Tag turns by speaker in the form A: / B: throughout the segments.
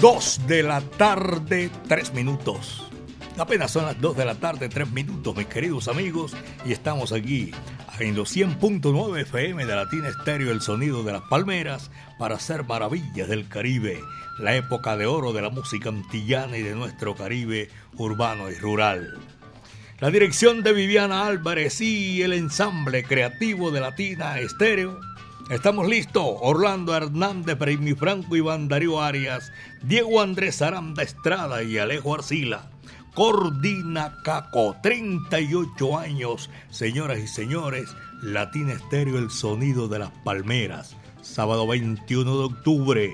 A: 2 de la tarde, 3 minutos. Apenas son las 2 de la tarde, 3 minutos, mis queridos amigos, y estamos aquí en los 100.9 FM de Latina Estéreo, el sonido de las palmeras, para hacer maravillas del Caribe, la época de oro de la música antillana y de nuestro Caribe urbano y rural. La dirección de Viviana Álvarez y el ensamble creativo de Latina Estéreo Estamos listos. Orlando Hernández, Premio Franco, Iván Darío Arias, Diego Andrés Aranda Estrada y Alejo Arcila. Cordina Caco, 38 años. Señoras y señores, Latina Estéreo, el sonido de las palmeras. Sábado 21 de octubre,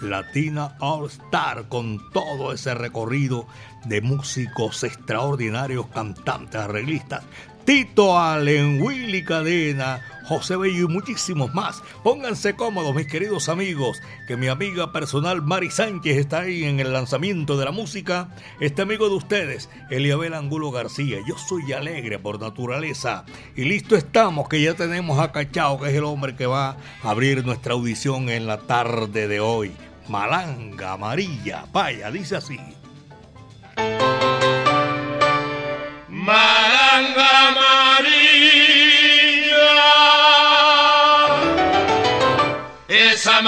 A: Latina All Star con todo ese recorrido de músicos extraordinarios, cantantes, arreglistas. Tito Allen, Willy Cadena, José Bello y muchísimos más. Pónganse cómodos, mis queridos amigos, que mi amiga personal Mari Sánchez está ahí en el lanzamiento de la música. Este amigo de ustedes, Eliabel Angulo García. Yo soy alegre por naturaleza. Y listo estamos, que ya tenemos a Cachao, que es el hombre que va a abrir nuestra audición en la tarde de hoy. Malanga amarilla, vaya, dice así.
B: Esa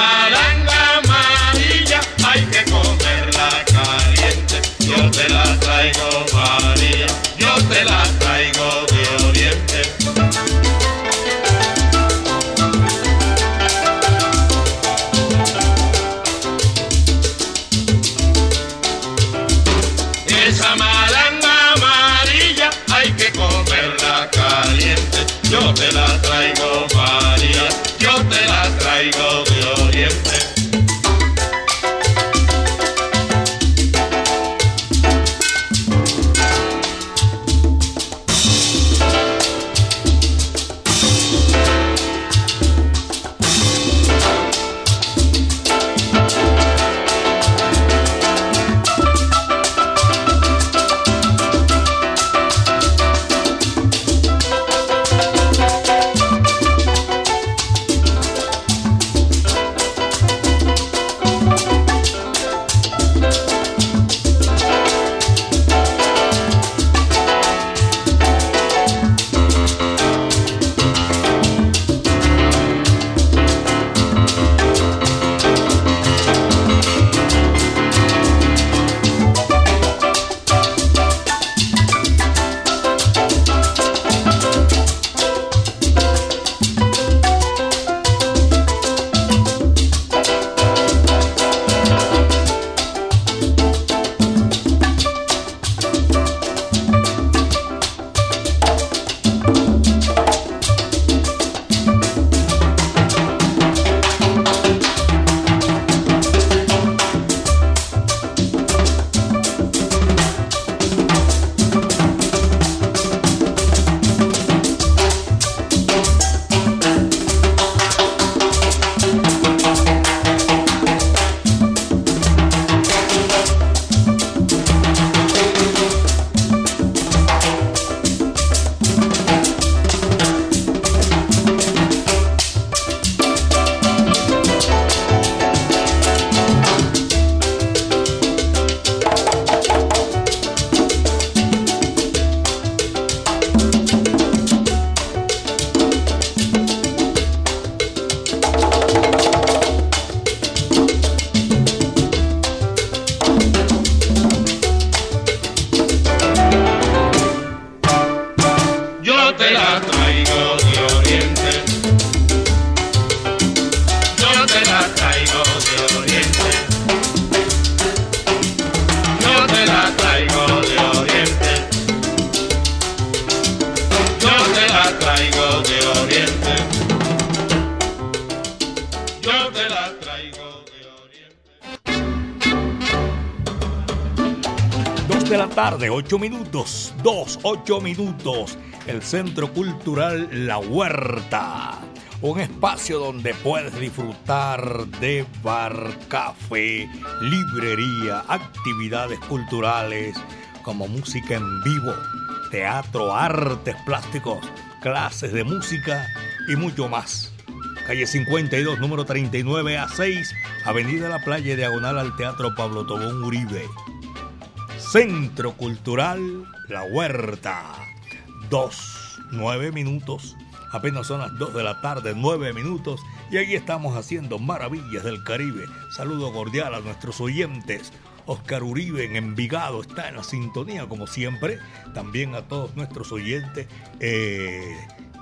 A: 8 minutos. El Centro Cultural La Huerta. Un espacio donde puedes disfrutar de bar, café, librería, actividades culturales como música en vivo, teatro, artes plásticos, clases de música y mucho más. Calle 52, número 39 a 6, Avenida La Playa, diagonal al Teatro Pablo Tobón Uribe. Centro Cultural La Huerta. Dos, nueve minutos. Apenas son las dos de la tarde, nueve minutos. Y aquí estamos haciendo maravillas del Caribe. Saludo cordial a nuestros oyentes. Oscar Uribe en Envigado está en la sintonía como siempre. También a todos nuestros oyentes. Eh,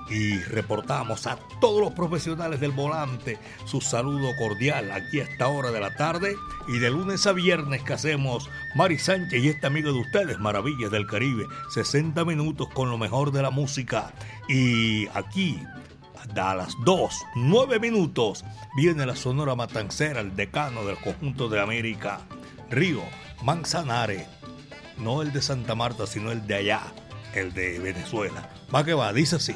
A: y reportamos a todos los profesionales del volante su saludo cordial aquí a esta hora de la tarde y de lunes a viernes que hacemos Mari Sánchez y este amigo de ustedes, Maravillas del Caribe, 60 minutos con lo mejor de la música y aquí a las 2, 9 minutos viene la Sonora Matancera, el decano del conjunto de América, Río Manzanares, no el de Santa Marta, sino el de allá, el de Venezuela. Va que va, dice así.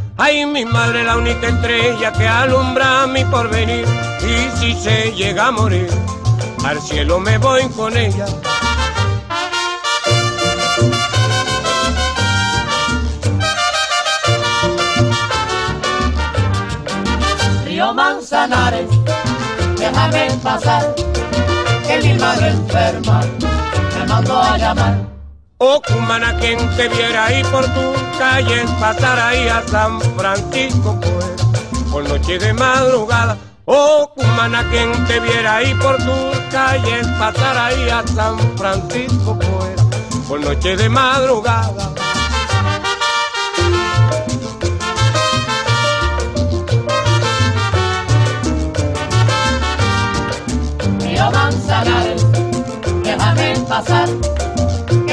C: Ay, mi madre la única estrella que alumbra mi porvenir y si se llega a morir, al cielo me voy con ella.
D: Río Manzanares, déjame pasar, que mi madre enferma me mandó a llamar.
C: Oh, cumana, quien te viera ahí por tu calle, pasar ahí a San Francisco, pues, por noche de madrugada. Oh, cumana, quien te viera ahí por tus calles, pasar ahí a San Francisco, pues, por noche de madrugada.
D: Río Manzanares, déjame pasar,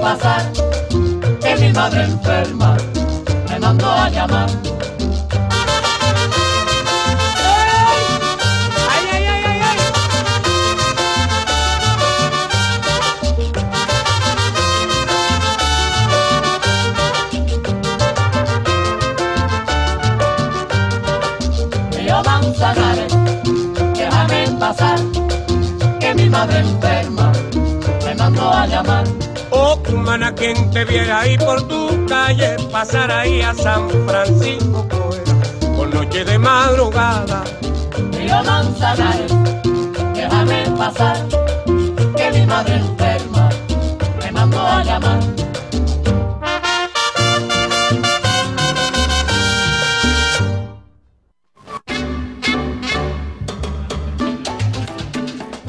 D: pasar, que mi madre enferma me mandó a llamar. Río Manzanares, déjame pasar, que mi madre enferma
C: Cumana, quien te viera ahí por tu calle, pasar ahí a San Francisco, pues, por noche de madrugada.
D: Río Manzanares, déjame pasar, que mi madre enferma me mandó a llamar.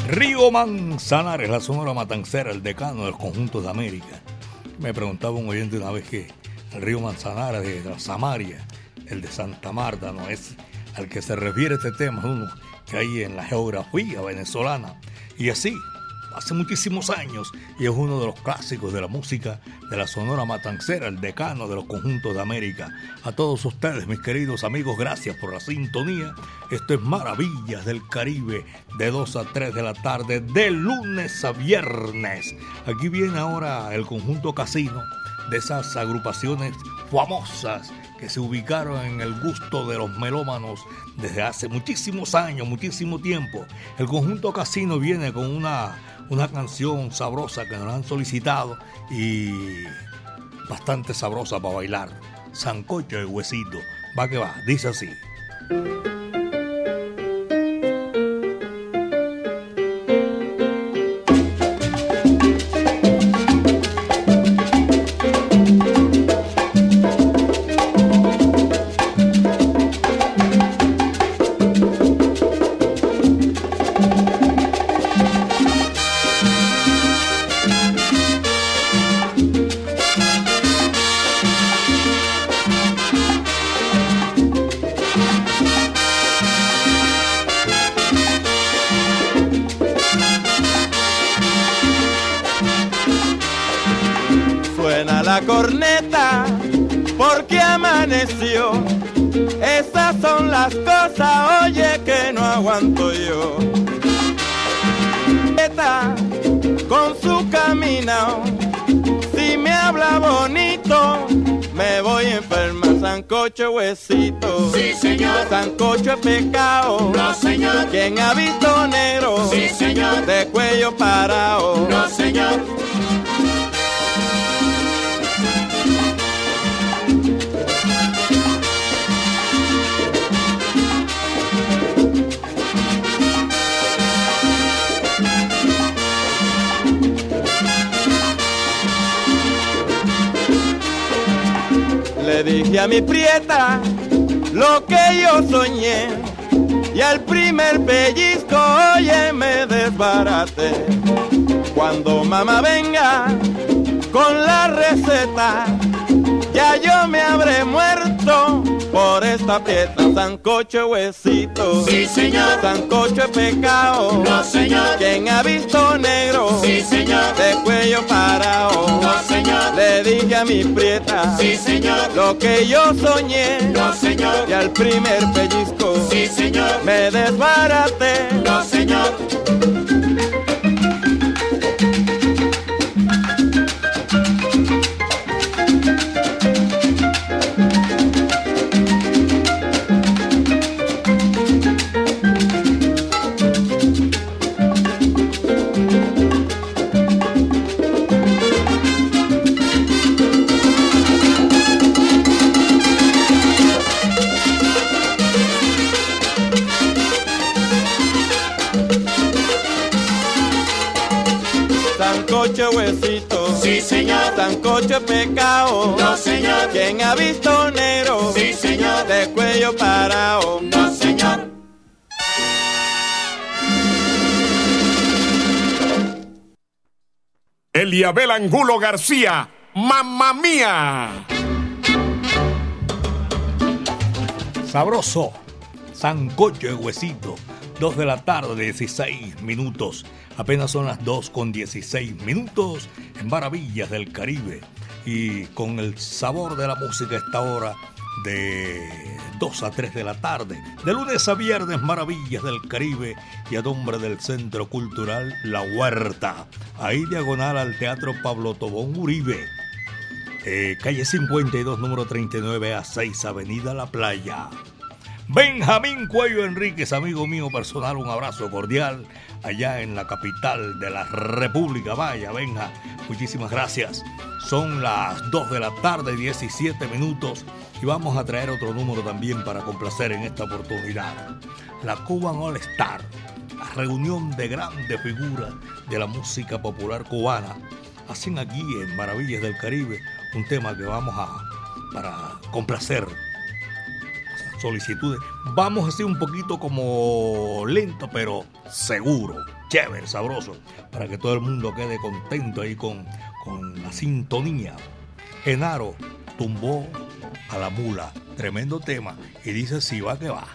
A: Río Manzanares, la Sonora Matancera, el decano del conjunto de América. Me preguntaba un oyente una vez que el río Manzanares de la Samaria, el de Santa Marta, no es al que se refiere este tema, uno que hay en la geografía venezolana. Y así, hace muchísimos años, y es uno de los clásicos de la música de la Sonora Matancera, el decano de los conjuntos de América. A todos ustedes, mis queridos amigos, gracias por la sintonía. Esto es Maravillas del Caribe, de 2 a 3 de la tarde, de lunes a viernes. Aquí viene ahora el conjunto Casino, de esas agrupaciones famosas que se ubicaron en el gusto de los melómanos desde hace muchísimos años, muchísimo tiempo. El conjunto Casino viene con una, una canción sabrosa que nos han solicitado y bastante sabrosa para bailar. Sancocho de huesito. Va que va, dice así.
E: La corneta porque amaneció. Esas son las cosas, oye, que no aguanto yo. Está con su caminao, si me habla bonito, me voy enferma. Sancocho huesito,
D: Sí, señor.
E: sancocho es pecado.
D: No, señor.
E: ¿Quién ha visto negro?
D: Sí, señor.
E: De cuello parado.
D: No, señor.
E: Le dije a mi prieta lo que yo soñé y al primer pellizco, oye, me desbarate. Cuando mamá venga con la receta, ya yo me habré muerto por esta prieta. Sancocho huesito,
D: Sí, señor.
E: sancocho es pecado.
D: No, señor.
E: ¿Quién ha visto negro?
D: Sí, señor.
E: De cuello parado.
D: No, señor.
E: Le dije a mi prieta
D: Sí, señor.
E: lo que yo soñé
D: No, señor.
E: y al primer pellizco
D: Sí, señor.
E: me desbarate.
D: No, señor.
E: Sancocho huesito,
D: Sí, señor.
E: sancocho es pecado.
D: No, señor.
E: ¿Quién ha visto negro?
D: Sí, señor.
E: De cuello parado.
D: No, señor.
F: Eliabel Angulo García, mamá mía.
A: Sabroso. Sancocho de huesito. 2 de la tarde, 16 minutos. Apenas son las 2 con 16 minutos en Maravillas del Caribe. Y con el sabor de la música esta hora de 2 a 3 de la tarde. De lunes a viernes, Maravillas del Caribe y a nombre del Centro Cultural La Huerta. Ahí diagonal al Teatro Pablo Tobón Uribe. Eh, calle 52, número 39 a 6, Avenida La Playa. Benjamín Cuello Enríquez, amigo mío personal, un abrazo cordial allá en la capital de la República. Vaya, Benja, muchísimas gracias. Son las 2 de la tarde, 17 minutos, y vamos a traer otro número también para complacer en esta oportunidad. La Cuban All Star, reunión de grandes figuras de la música popular cubana. Hacen aquí en Maravillas del Caribe un tema que vamos a para complacer solicitudes. Vamos así un poquito como lento, pero seguro, chévere, sabroso, para que todo el mundo quede contento ahí con, con la sintonía. Genaro tumbó a la mula, tremendo tema, y dice si sí, va que va.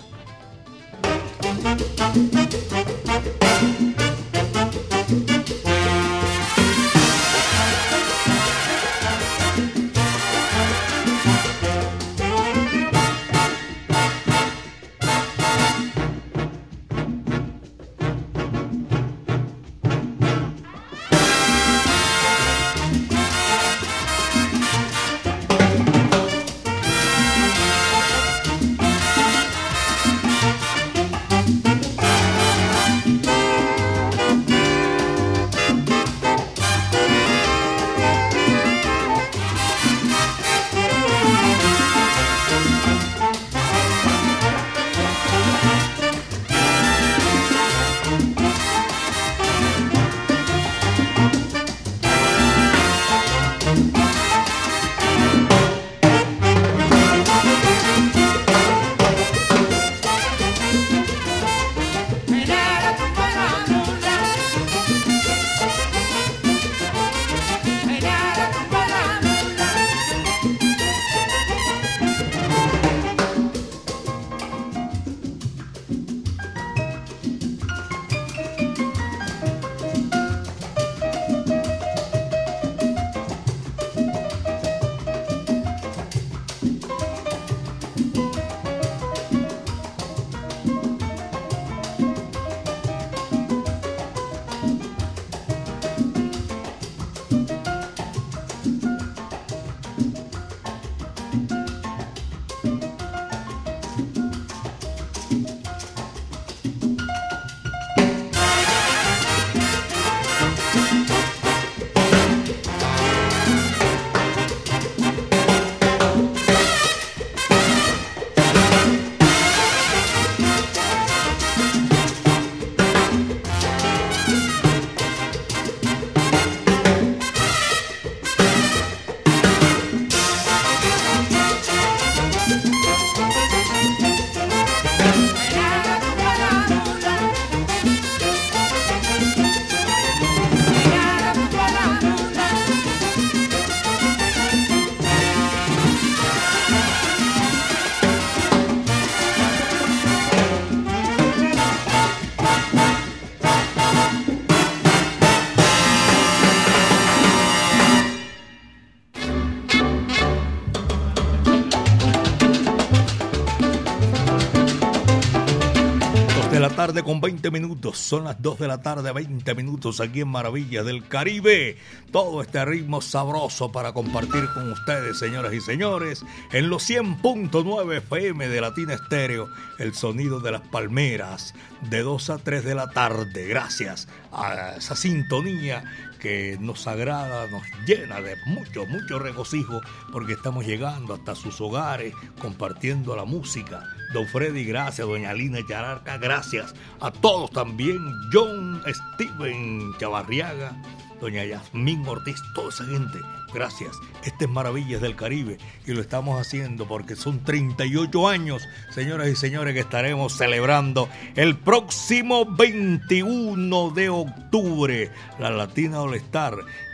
A: Con 20 minutos. Son las 2 de la tarde, 20 minutos aquí en Maravillas del Caribe. Todo este ritmo sabroso para compartir con ustedes, señoras y señores, en los 100.9 FM de Latina Estéreo, el sonido de las palmeras, de 2 a 3 de la tarde. Gracias a esa sintonía que nos agrada, nos llena de mucho, mucho regocijo, porque estamos llegando hasta sus hogares, compartiendo la música. Don Freddy, gracias. Doña Lina Yararca, gracias. A todos también. John Steven Chavarriaga, Doña Yasmín Ortiz, toda esa gente. Gracias. Este es Maravillas del Caribe y lo estamos haciendo porque son 38 años, señoras y señores, que estaremos celebrando el próximo 21 de octubre la Latina All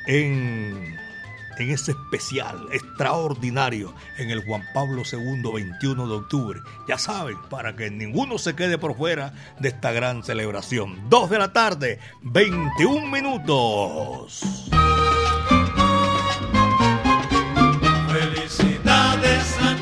A: en en ese especial extraordinario en el Juan Pablo II 21 de octubre. Ya saben, para que ninguno se quede por fuera de esta gran celebración. 2 de la tarde, 21 minutos.
E: Felicidades a.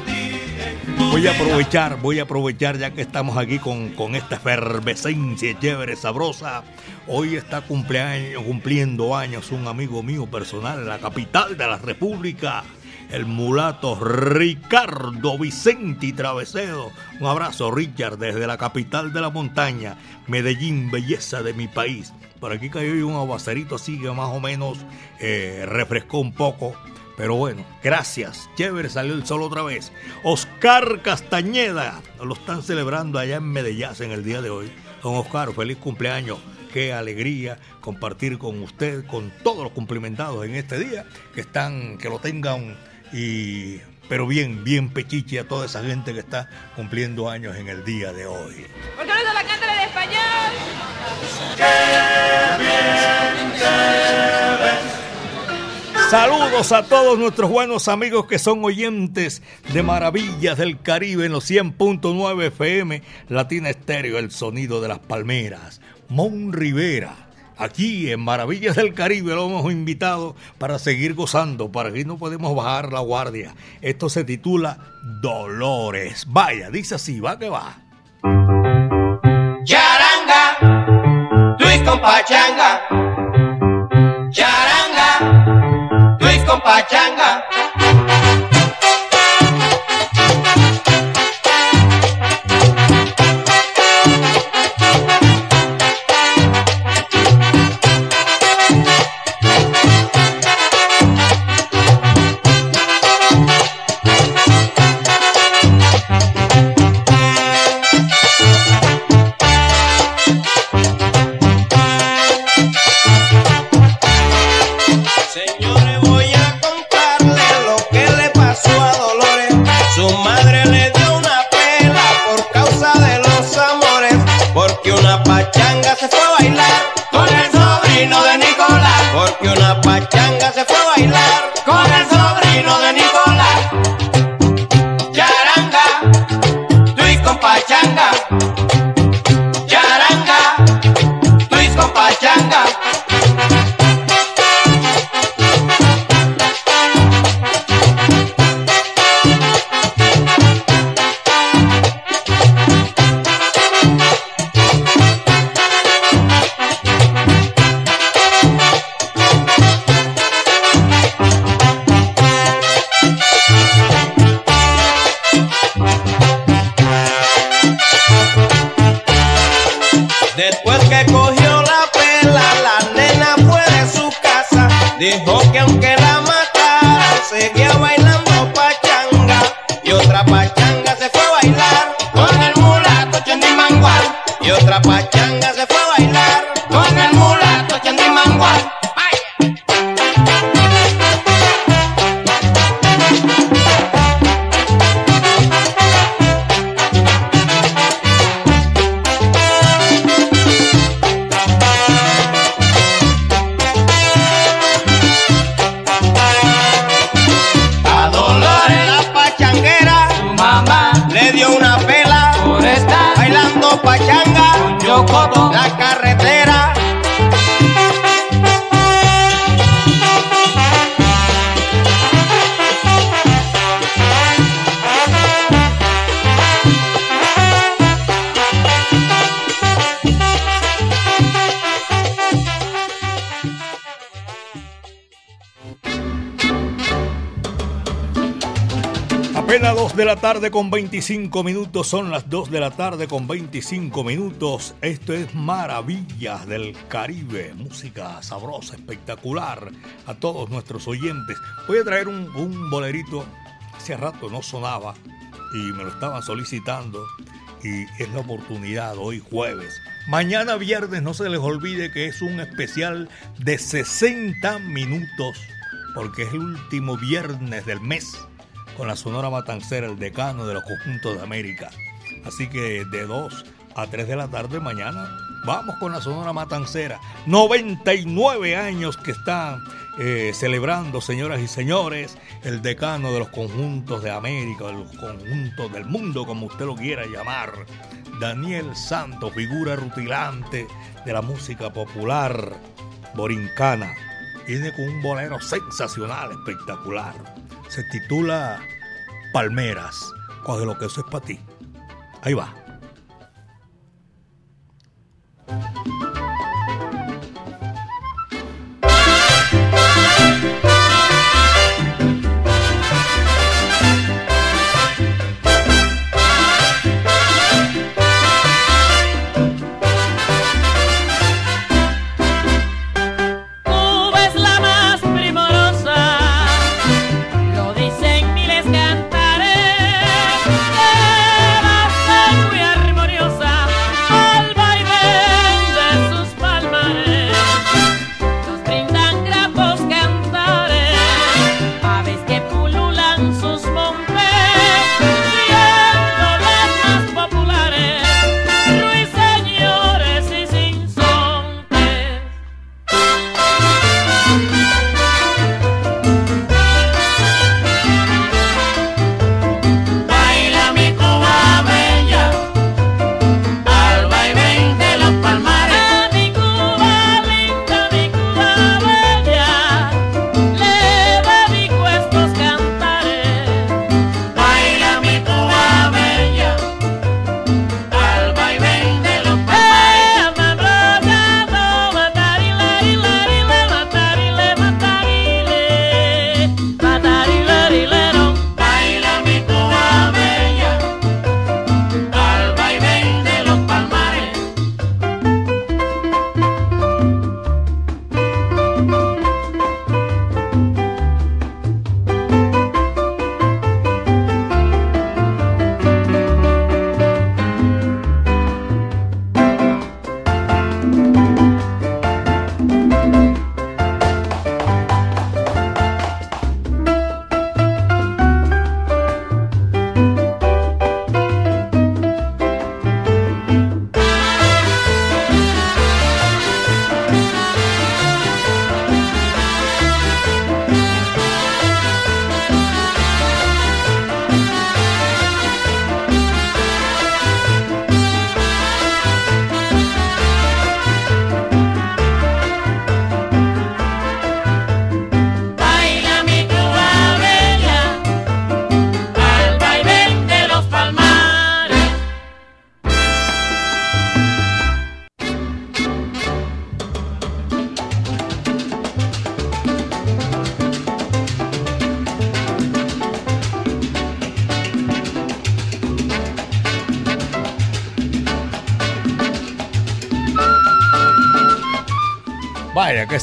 A: Voy a aprovechar, voy a aprovechar ya que estamos aquí con, con esta efervescencia chévere, sabrosa. Hoy está cumpleaños, cumpliendo años un amigo mío personal en la capital de la República, el mulato Ricardo Vicente Travesedo. Un abrazo, Richard, desde la capital de la montaña, Medellín, belleza de mi país. Por aquí cayó un aguacerito así que más o menos eh, refrescó un poco. Pero bueno, gracias. Chévere, salió el sol otra vez. Oscar Castañeda, lo están celebrando allá en Medellín en el día de hoy. Don Oscar, feliz cumpleaños. Qué alegría compartir con usted, con todos los cumplimentados en este día, que están, que lo tengan y pero bien, bien pechiche a toda esa gente que está cumpliendo años en el día de hoy.
G: ¿Por qué no se la cantan en español?
A: Saludos a todos nuestros buenos amigos que son oyentes de Maravillas del Caribe en los 100.9 FM, Latina Estéreo, el sonido de las palmeras. Mon Rivera, aquí en Maravillas del Caribe lo hemos invitado para seguir gozando, para que no podemos bajar la guardia. Esto se titula Dolores. Vaya, dice así, va que va.
E: Charanga, twist con pachanga. Pachanga.
A: Tarde con 25 minutos, son las 2 de la tarde con 25 minutos. Esto es Maravillas del Caribe, música sabrosa, espectacular a todos nuestros oyentes. Voy a traer un, un bolerito, hace rato no sonaba y me lo estaban solicitando y es la oportunidad hoy jueves. Mañana viernes no se les olvide que es un especial de 60 minutos porque es el último viernes del mes con la Sonora Matancera, el decano de los conjuntos de América. Así que de 2 a 3 de la tarde mañana vamos con la Sonora Matancera. 99 años que están eh, celebrando, señoras y señores, el decano de los conjuntos de América, de los conjuntos del mundo, como usted lo quiera llamar. Daniel Santos, figura rutilante de la música popular borincana. Viene con un bolero sensacional, espectacular se titula Palmeras. Coge lo que eso es para ti. Ahí va.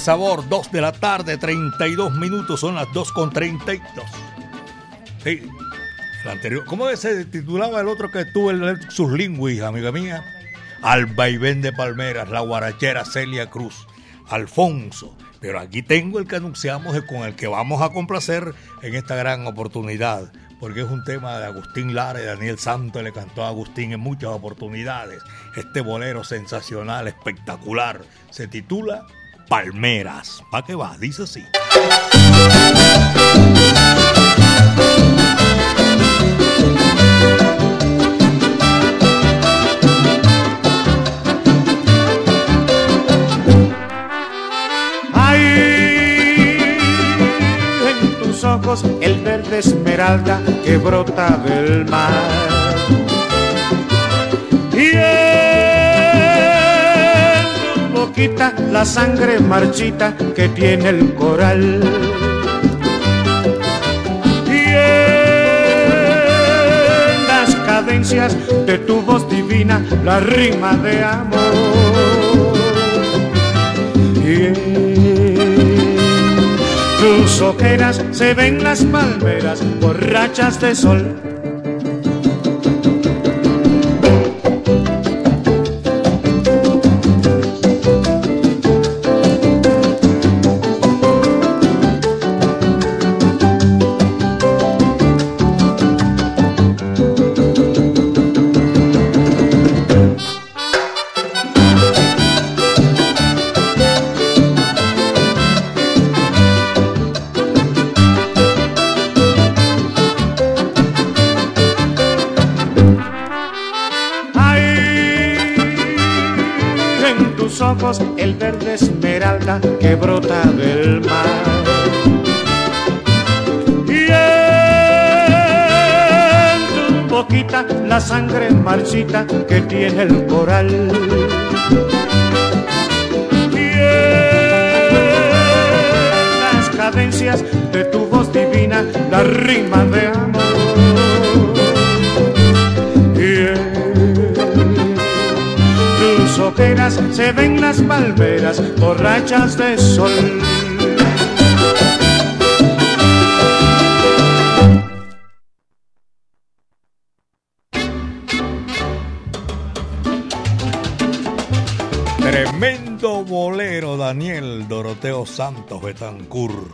A: Sabor. 2 de la tarde, 32 minutos. Son las 2 con 32. Sí, el anterior. ¿Cómo se titulaba el otro que tuvo el sus lingüis, amiga mía? Al vaivén de Palmeras, la guarachera Celia Cruz, Alfonso. Pero aquí tengo el que anunciamos y con el que vamos a complacer en esta gran oportunidad, porque es un tema de Agustín Lara y Daniel Santos le cantó a Agustín en muchas oportunidades. Este bolero sensacional, espectacular, se titula Palmeras. ¿Para qué va? Dice así.
H: El verde esmeralda que brota del mar. Quita la sangre marchita que tiene el coral. Y cadencias de tu voz divina, la rima de amor. Y en tus ojeras se ven las palmeras borrachas de sol. Coral. Las cadencias de tu voz divina la rima de amor. Y en tus ojeras se ven las palmeras borrachas de sol.
A: Daniel Doroteo Santos Betancur.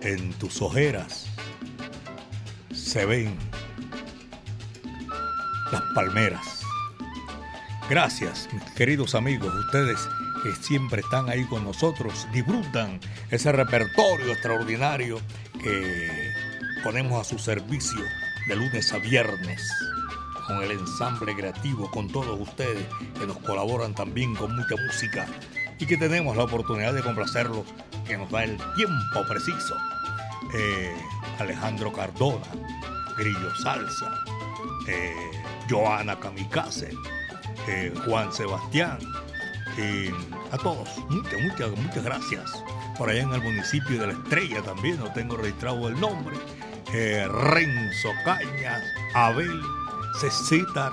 A: En tus ojeras se ven las palmeras. Gracias, mis queridos amigos, ustedes que siempre están ahí con nosotros, disfrutan ese repertorio extraordinario que ponemos a su servicio de lunes a viernes con el ensamble creativo, con todos ustedes que nos colaboran también con mucha música y que tenemos la oportunidad de complacerlos, que nos da el tiempo preciso. Eh, Alejandro Cardona, Grillo Salsa, eh, Joana Kamikaze, eh, Juan Sebastián, eh, a todos, muchas, muchas, muchas gracias. Por allá en el municipio de La Estrella también, no tengo registrado el nombre. Renzo Cañas, Abel Cecitar,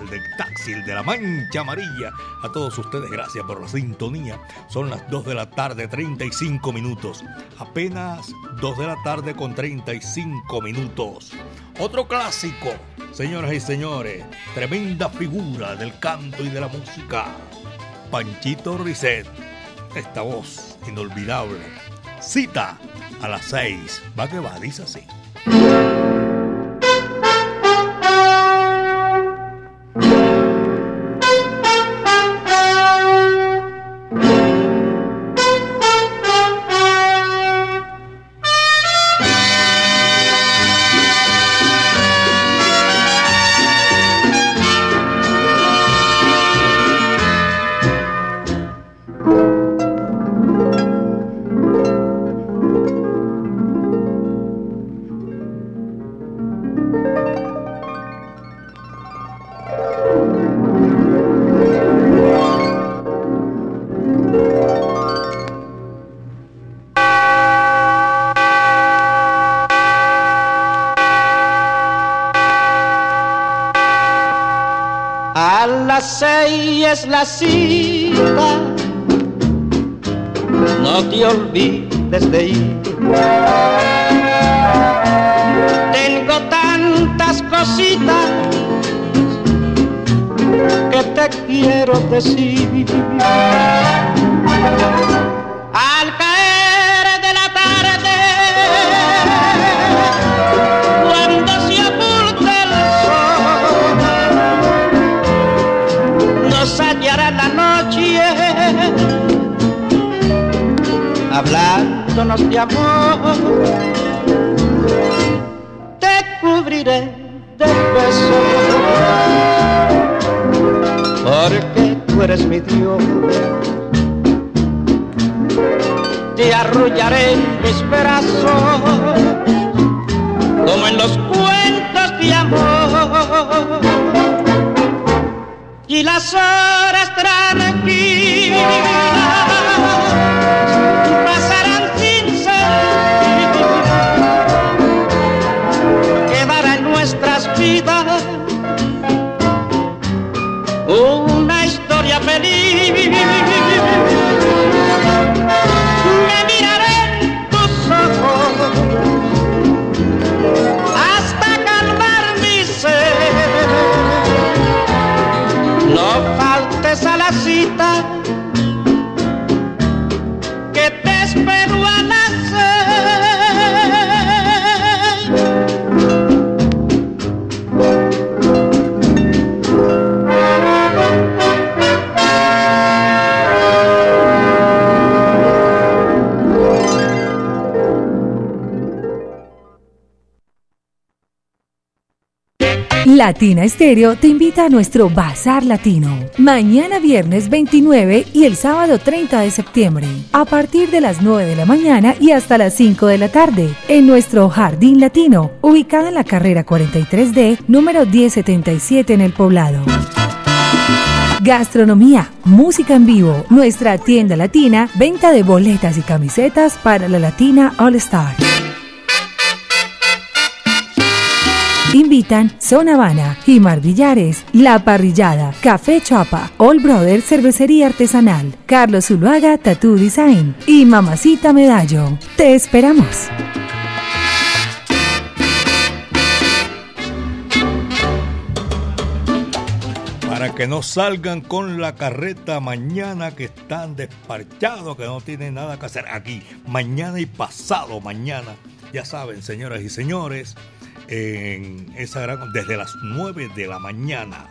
A: el del taxi, el de la mancha amarilla. A todos ustedes, gracias por la sintonía. Son las 2 de la tarde, 35 minutos. Apenas 2 de la tarde con 35 minutos. Otro clásico, señoras y señores. Tremenda figura del canto y de la música. Panchito Risset. Esta voz inolvidable. Cita a las 6. Va que va, dice así.
I: La cita, no te olvides de ir. Tengo tantas cositas que te quiero decir. De amor. Te cubriré de besos porque tú eres mi Dios. Te arrullaré en mis brazos como en los cuentos de amor y las Una historia feliz.
J: Latina Estéreo te invita a nuestro Bazar Latino. Mañana viernes 29 y el sábado 30 de septiembre. A partir de las 9 de la mañana y hasta las 5 de la tarde. En nuestro Jardín Latino, ubicado en la carrera 43D, número 1077 en el poblado. Gastronomía, música en vivo, nuestra tienda latina, venta de boletas y camisetas para la Latina All Star. Invitan Son Habana, Jimar Villares, La Parrillada, Café Chapa, All Brother Cervecería Artesanal, Carlos Zuluaga Tattoo Design y Mamacita Medallo. Te esperamos.
A: Para que no salgan con la carreta mañana que están despachados, que no tienen nada que hacer aquí. Mañana y pasado mañana. Ya saben, señoras y señores, en esa gran, desde las 9 de la mañana,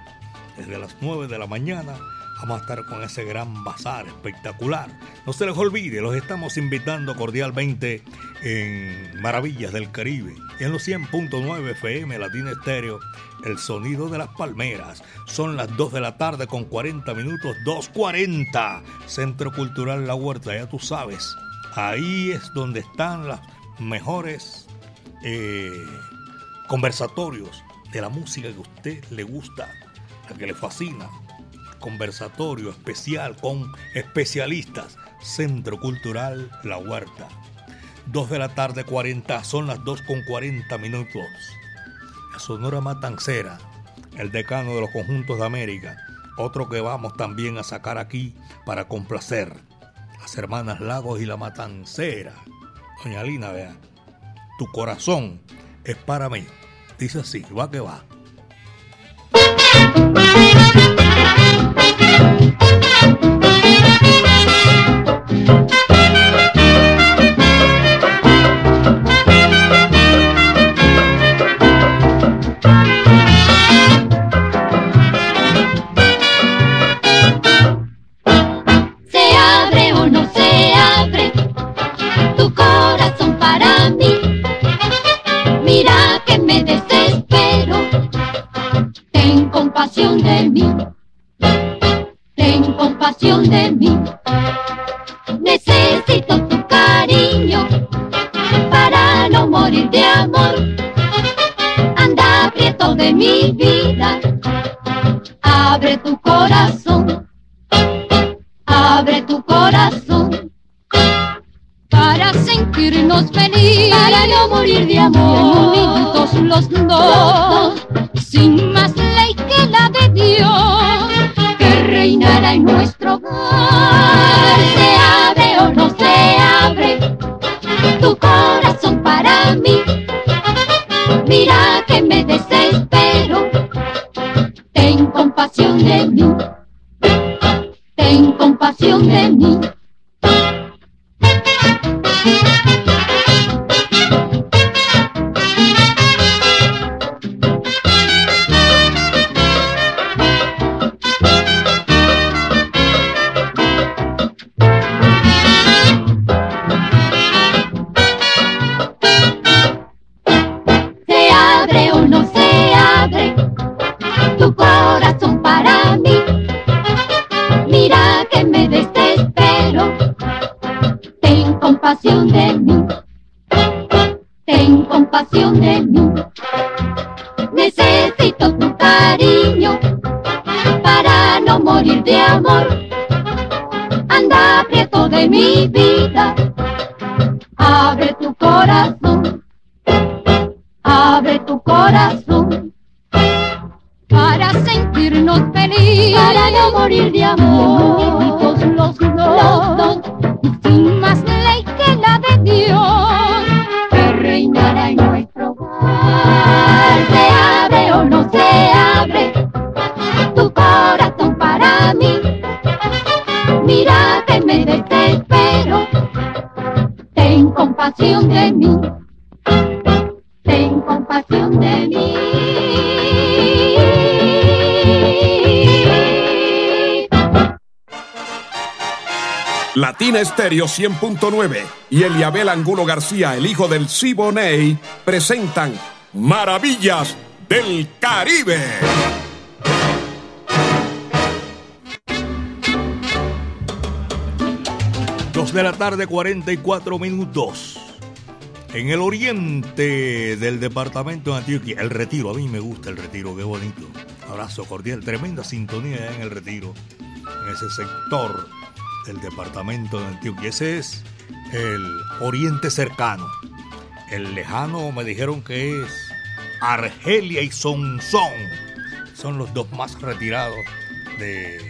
A: desde las 9 de la mañana, vamos a estar con ese gran bazar espectacular. No se les olvide, los estamos invitando cordialmente en Maravillas del Caribe en los 100.9 FM Latina Estéreo, el sonido de las palmeras. Son las 2 de la tarde con 40 minutos, 2.40, Centro Cultural La Huerta, ya tú sabes. Ahí es donde están las mejores eh, conversatorios de la música que a usted le gusta, la que le fascina. Conversatorio especial con especialistas. Centro Cultural La Huerta. 2 de la tarde 40, son las 2 con 40 minutos. La Sonora Matancera, el decano de los conjuntos de América, otro que vamos también a sacar aquí para complacer. Las hermanas Lagos y la Matancera. Doña Lina, vea, tu corazón es para mí. Dice así, va que va.
K: De mi vida. Abre tu corazón. Abre tu corazón para sentirnos felices, para no morir de amor, unidos los dos, sin más ley que la de Dios, que reinará en nuestro hogar. Se abre o no se abre tu corazón de mí ten compasión de mí. Compasión de mí. Ten compasión de mí.
F: Latina Estéreo 100.9 y Eliabel Angulo García, el hijo del Siboney, presentan Maravillas del Caribe.
A: Dos de la tarde, 44 minutos. En el oriente del departamento de Antioquia, el retiro, a mí me gusta el retiro, qué bonito. Abrazo cordial, tremenda sintonía en el retiro, en ese sector del departamento de Antioquia. Ese es el oriente cercano. El lejano me dijeron que es Argelia y Sonsón. Son los dos más retirados de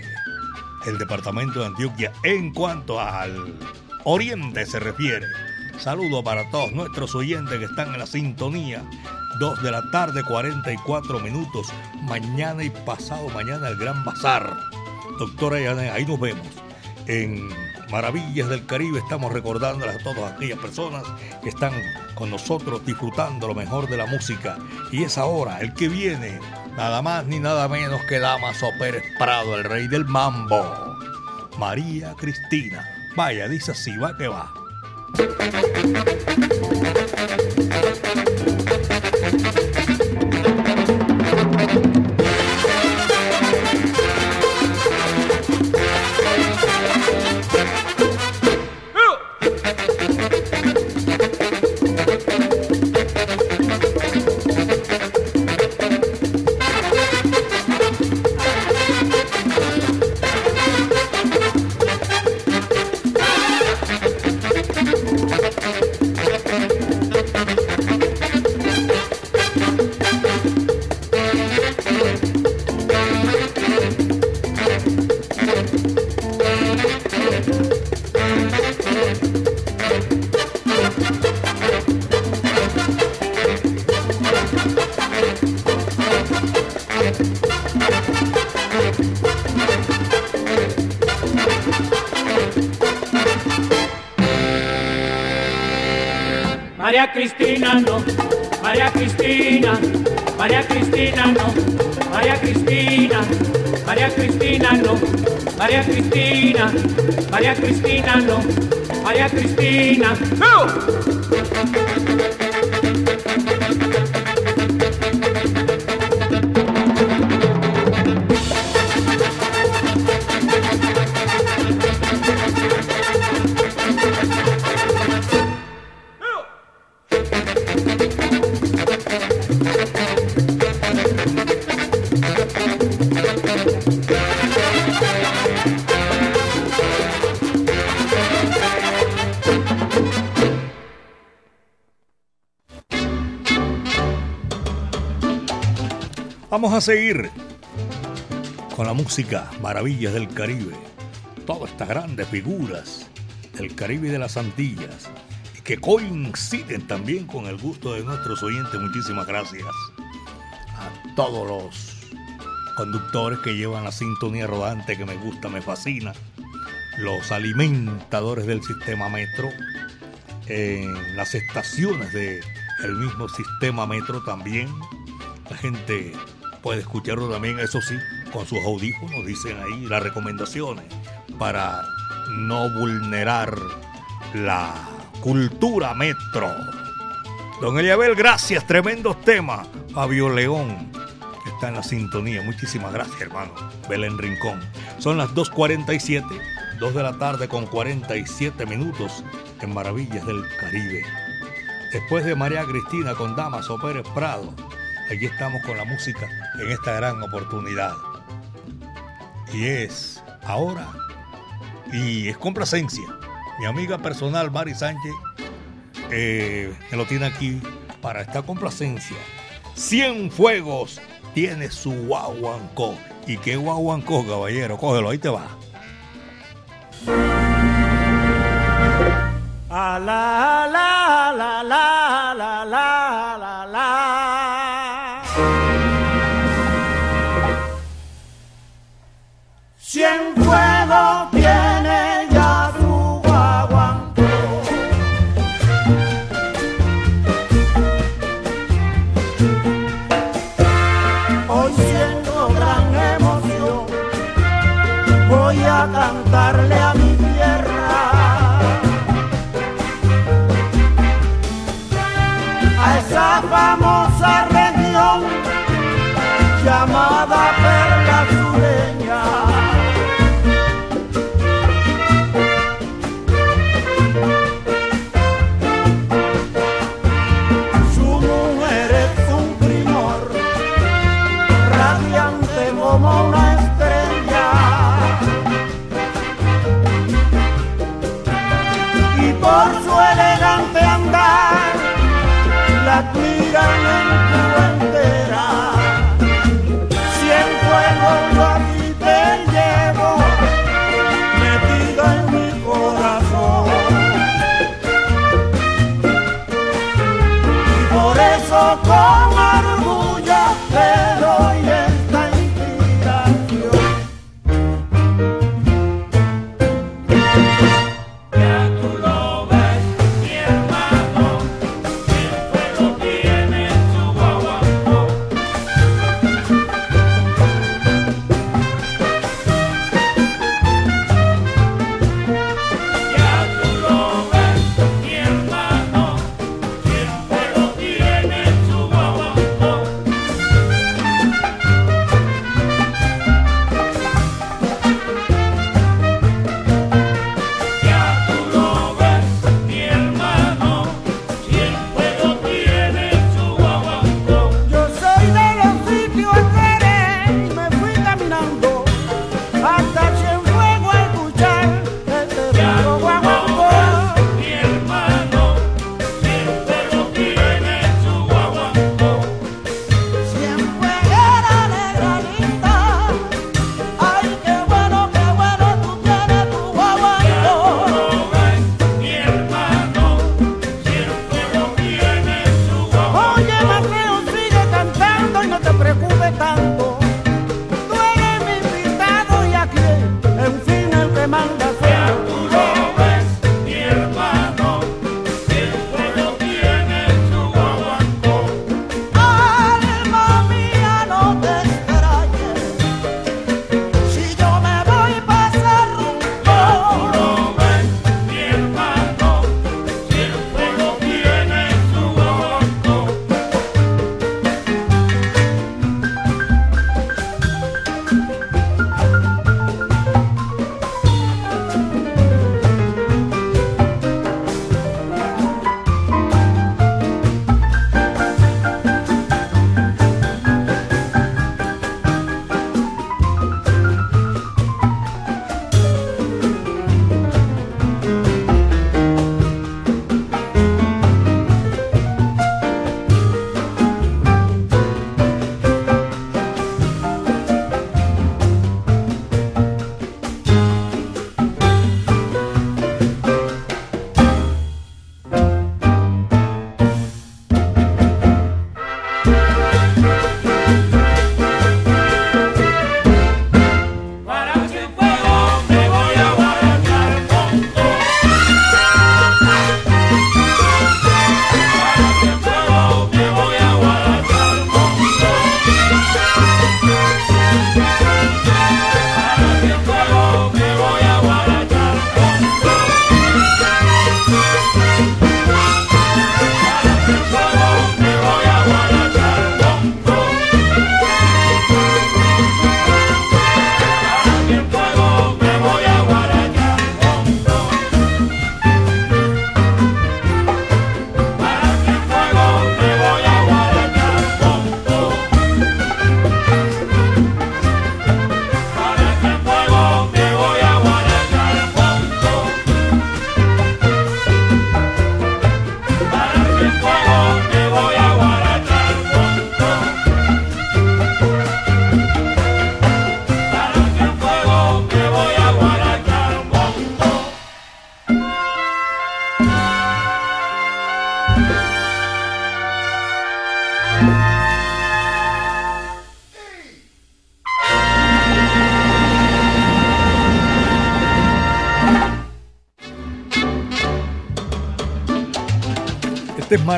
A: el departamento de Antioquia en cuanto al oriente se refiere. Saludo para todos nuestros oyentes que están en la sintonía. 2 de la tarde, 44 minutos. Mañana y pasado mañana el Gran Bazar. Doctora Yané, ahí nos vemos. En Maravillas del Caribe estamos recordándoles a todas aquellas personas que están con nosotros disfrutando lo mejor de la música. Y es ahora el que viene, nada más ni nada menos que Damaso Pérez Prado, el rey del mambo. María Cristina. Vaya, dice así, va que va. Con la música Maravillas del Caribe. Todas estas grandes figuras del Caribe y de las Antillas que coinciden también con el gusto de nuestros oyentes. Muchísimas gracias a todos los conductores que llevan la sintonía rodante que me gusta, me fascina. Los alimentadores del sistema metro, en las estaciones del el mismo sistema metro también. La gente puede escucharlo también, eso sí, con sus audífonos, dicen ahí las recomendaciones, para no vulnerar la cultura metro. Don Eliabel, gracias, tremendos temas. Fabio León está en la sintonía. Muchísimas gracias, hermano. Belén Rincón. Son las 2.47, 2 de la tarde con 47 minutos en Maravillas del Caribe. Después de María Cristina con Damaso Pérez Prado, aquí estamos con la música en esta gran oportunidad. Y es ahora, y es complacencia, mi amiga personal Mari Sánchez, eh, que lo tiene aquí para esta complacencia. Cien fuegos tiene su guaguancó. ¿Y qué guaguancó, caballero? Cógelo, ahí te va.
H: A la, la, la, la, la, la, la.
L: quien.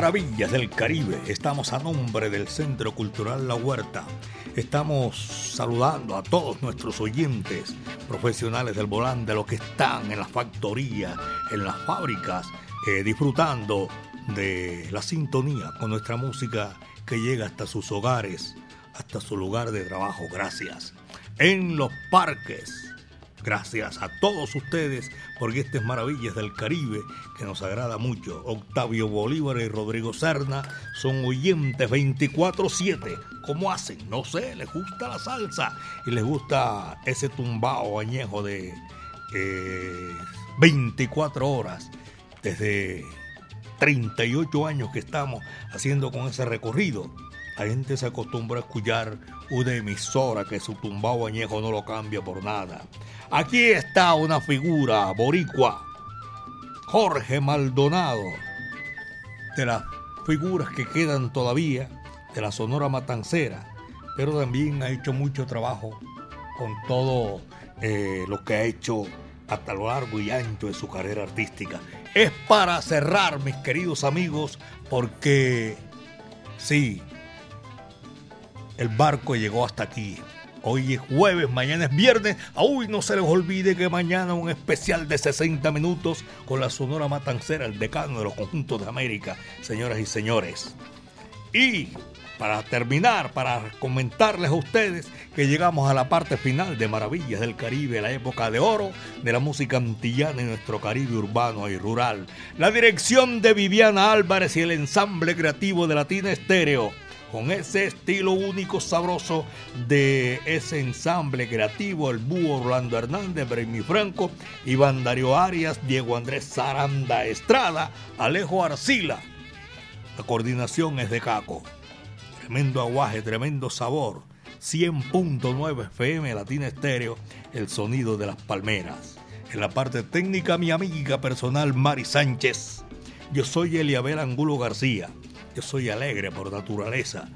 L: Maravillas del Caribe. Estamos a nombre del Centro Cultural La Huerta. Estamos saludando a todos nuestros oyentes, profesionales del volante, los que están en las factorías, en las fábricas, eh, disfrutando de la sintonía con nuestra música que llega hasta sus hogares, hasta su lugar de trabajo. Gracias. En los parques. Gracias a todos ustedes porque estas maravillas del Caribe que nos agrada mucho. Octavio Bolívar y Rodrigo Serna son oyentes 24/7. ¿Cómo hacen? No sé, les gusta la salsa y les gusta ese tumbao añejo de eh, 24 horas.
A: desde 38 años que estamos haciendo con ese recorrido. La gente se acostumbra a escuchar una emisora que su tumbao añejo no lo cambia por nada. Aquí está una figura boricua, Jorge Maldonado, de las figuras que quedan todavía de la Sonora Matancera, pero también ha hecho mucho trabajo con todo eh, lo que ha hecho hasta lo largo y ancho de su carrera artística. Es para cerrar, mis queridos amigos, porque sí, el barco llegó hasta aquí. Hoy es jueves, mañana es viernes. Uy, no se les olvide que mañana un especial de 60 minutos con la Sonora Matancera, el decano de los conjuntos de América, señoras y señores. Y para terminar, para comentarles a ustedes que llegamos a la parte final de Maravillas del Caribe, la época de oro de la música antillana en nuestro Caribe urbano y rural. La dirección de Viviana Álvarez y el ensamble creativo de Latina Estéreo con ese estilo único, sabroso de ese ensamble creativo, el búho Orlando Hernández, Bremi Franco, Iván Darío Arias, Diego Andrés Saranda Estrada, Alejo Arcila. La coordinación es de Caco. Tremendo aguaje, tremendo sabor. 100.9 FM Latina Estéreo, el sonido de las palmeras. En la parte técnica, mi amiga personal Mari Sánchez. Yo soy Eliabel Angulo García. Yo soy alegre por naturaleza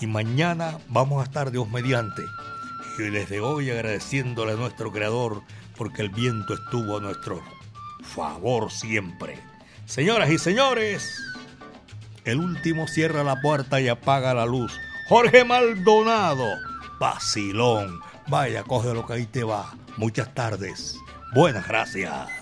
A: y mañana vamos a estar Dios mediante. Y desde hoy agradeciéndole a nuestro Creador porque el viento estuvo a nuestro favor siempre. Señoras y señores, el último cierra la puerta y apaga la luz. Jorge Maldonado, vacilón. Vaya, coge lo que ahí te va. Muchas tardes. Buenas gracias.